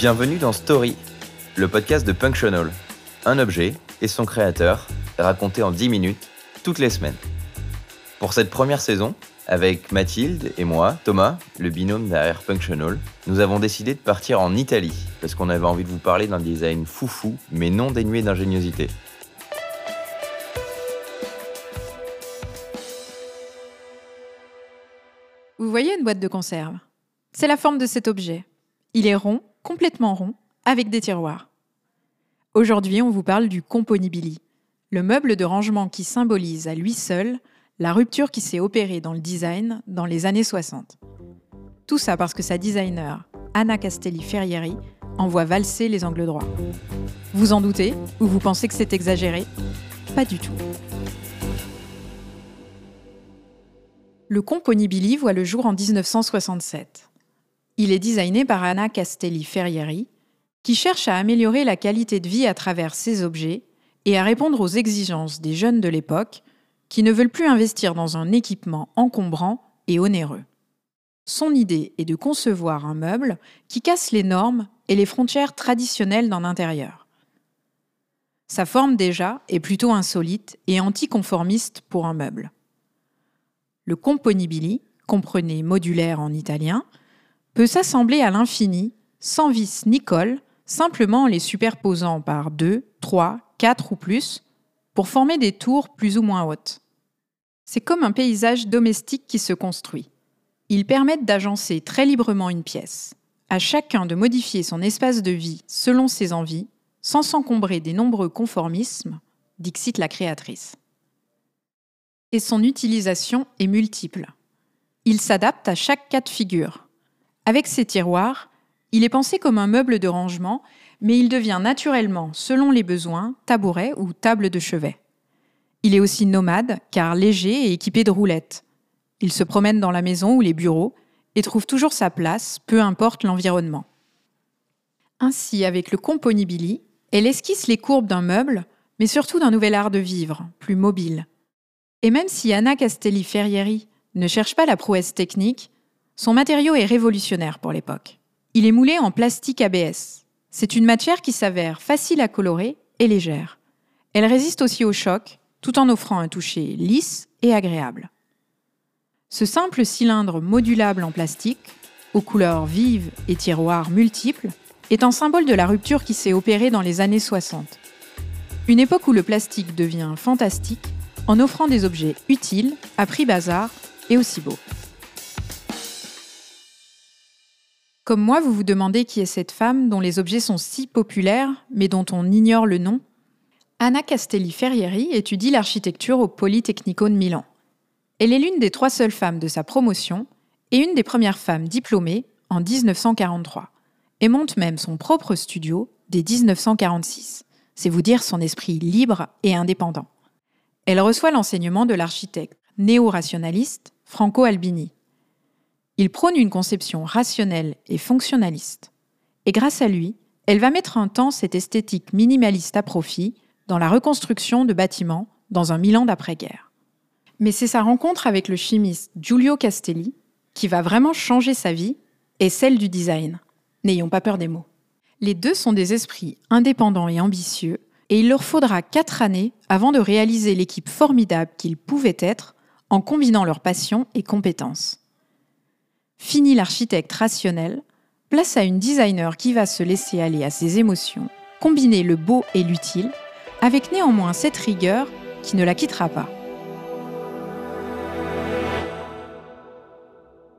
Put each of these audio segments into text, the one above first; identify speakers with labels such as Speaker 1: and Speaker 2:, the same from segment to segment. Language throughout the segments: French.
Speaker 1: Bienvenue dans Story, le podcast de Punctional. Un objet et son créateur, raconté en 10 minutes, toutes les semaines. Pour cette première saison, avec Mathilde et moi, Thomas, le binôme derrière Punctional, nous avons décidé de partir en Italie, parce qu'on avait envie de vous parler d'un design foufou, mais non dénué d'ingéniosité.
Speaker 2: Vous voyez une boîte de conserve? C'est la forme de cet objet. Il est rond, complètement rond, avec des tiroirs. Aujourd'hui, on vous parle du Componibili, le meuble de rangement qui symbolise à lui seul la rupture qui s'est opérée dans le design dans les années 60. Tout ça parce que sa designer, Anna Castelli Ferrieri, envoie valser les angles droits. Vous en doutez Ou vous pensez que c'est exagéré? Pas du tout. Le Componibili voit le jour en 1967. Il est designé par Anna Castelli Ferrieri, qui cherche à améliorer la qualité de vie à travers ses objets et à répondre aux exigences des jeunes de l'époque qui ne veulent plus investir dans un équipement encombrant et onéreux. Son idée est de concevoir un meuble qui casse les normes et les frontières traditionnelles d'un intérieur. Sa forme déjà est plutôt insolite et anticonformiste pour un meuble. Le componibili, comprenez modulaire en italien, peut s'assembler à l'infini, sans vis ni colle, simplement en les superposant par 2, 3, 4 ou plus, pour former des tours plus ou moins hautes. C'est comme un paysage domestique qui se construit. Ils permettent d'agencer très librement une pièce, à chacun de modifier son espace de vie selon ses envies, sans s'encombrer des nombreux conformismes, dixit la créatrice et son utilisation est multiple. Il s'adapte à chaque cas de figure. Avec ses tiroirs, il est pensé comme un meuble de rangement, mais il devient naturellement, selon les besoins, tabouret ou table de chevet. Il est aussi nomade, car léger et équipé de roulettes. Il se promène dans la maison ou les bureaux et trouve toujours sa place, peu importe l'environnement. Ainsi, avec le Componibili, elle esquisse les courbes d'un meuble, mais surtout d'un nouvel art de vivre, plus mobile. Et même si Anna Castelli Ferrieri ne cherche pas la prouesse technique, son matériau est révolutionnaire pour l'époque. Il est moulé en plastique ABS. C'est une matière qui s'avère facile à colorer et légère. Elle résiste aussi au choc, tout en offrant un toucher lisse et agréable. Ce simple cylindre modulable en plastique, aux couleurs vives et tiroirs multiples, est un symbole de la rupture qui s'est opérée dans les années 60. Une époque où le plastique devient fantastique en offrant des objets utiles, à prix bazar et aussi beaux. Comme moi, vous vous demandez qui est cette femme dont les objets sont si populaires, mais dont on ignore le nom Anna Castelli Ferrieri étudie l'architecture au Politecnico de Milan. Elle est l'une des trois seules femmes de sa promotion et une des premières femmes diplômées en 1943, et monte même son propre studio dès 1946. C'est vous dire son esprit libre et indépendant. Elle reçoit l'enseignement de l'architecte néo-rationaliste Franco Albini. Il prône une conception rationnelle et fonctionnaliste. Et grâce à lui, elle va mettre un temps cette esthétique minimaliste à profit dans la reconstruction de bâtiments dans un Milan d'après-guerre. Mais c'est sa rencontre avec le chimiste Giulio Castelli qui va vraiment changer sa vie et celle du design. N'ayons pas peur des mots. Les deux sont des esprits indépendants et ambitieux et il leur faudra quatre années avant de réaliser l'équipe formidable qu'ils pouvaient être en combinant leurs passions et compétences. Fini l'architecte rationnel, place à une designer qui va se laisser aller à ses émotions, combiner le beau et l'utile, avec néanmoins cette rigueur qui ne la quittera pas.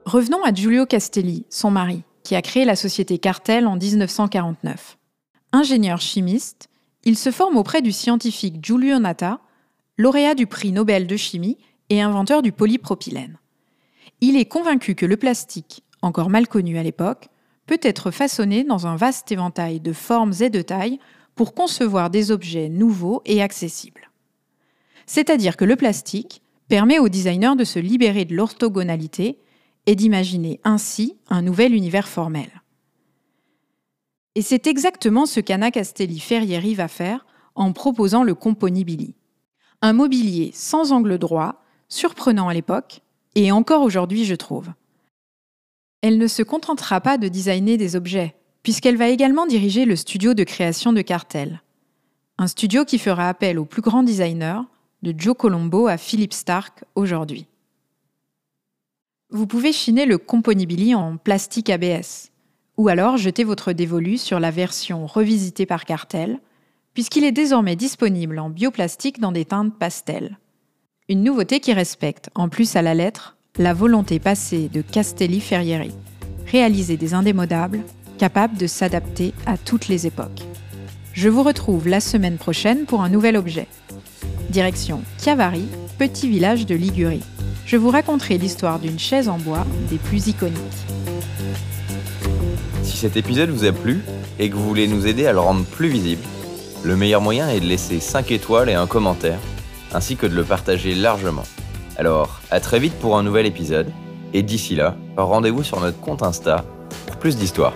Speaker 2: Revenons à Giulio Castelli, son mari, qui a créé la société Cartel en 1949. Ingénieur chimiste, il se forme auprès du scientifique Giulio Natta, lauréat du prix Nobel de chimie et inventeur du polypropylène. Il est convaincu que le plastique, encore mal connu à l'époque, peut être façonné dans un vaste éventail de formes et de tailles pour concevoir des objets nouveaux et accessibles. C'est-à-dire que le plastique permet aux designers de se libérer de l'orthogonalité et d'imaginer ainsi un nouvel univers formel. Et c'est exactement ce qu'Anna Castelli Ferrieri va faire en proposant le Componibili. Un mobilier sans angle droit, surprenant à l'époque, et encore aujourd'hui je trouve. Elle ne se contentera pas de designer des objets, puisqu'elle va également diriger le studio de création de Cartel. Un studio qui fera appel aux plus grands designers, de Joe Colombo à Philip Stark aujourd'hui. Vous pouvez chiner le Componibili en plastique ABS, ou alors jeter votre dévolu sur la version revisitée par Cartel, puisqu'il est désormais disponible en bioplastique dans des teintes pastel. Une nouveauté qui respecte, en plus à la lettre, la volonté passée de Castelli Ferrieri, réaliser des indémodables, capables de s'adapter à toutes les époques. Je vous retrouve la semaine prochaine pour un nouvel objet. Direction Chiavari, petit village de Ligurie. Je vous raconterai l'histoire d'une chaise en bois des plus iconiques.
Speaker 1: Si cet épisode vous a plu et que vous voulez nous aider à le rendre plus visible, le meilleur moyen est de laisser 5 étoiles et un commentaire, ainsi que de le partager largement. Alors, à très vite pour un nouvel épisode, et d'ici là, rendez-vous sur notre compte Insta pour plus d'histoires.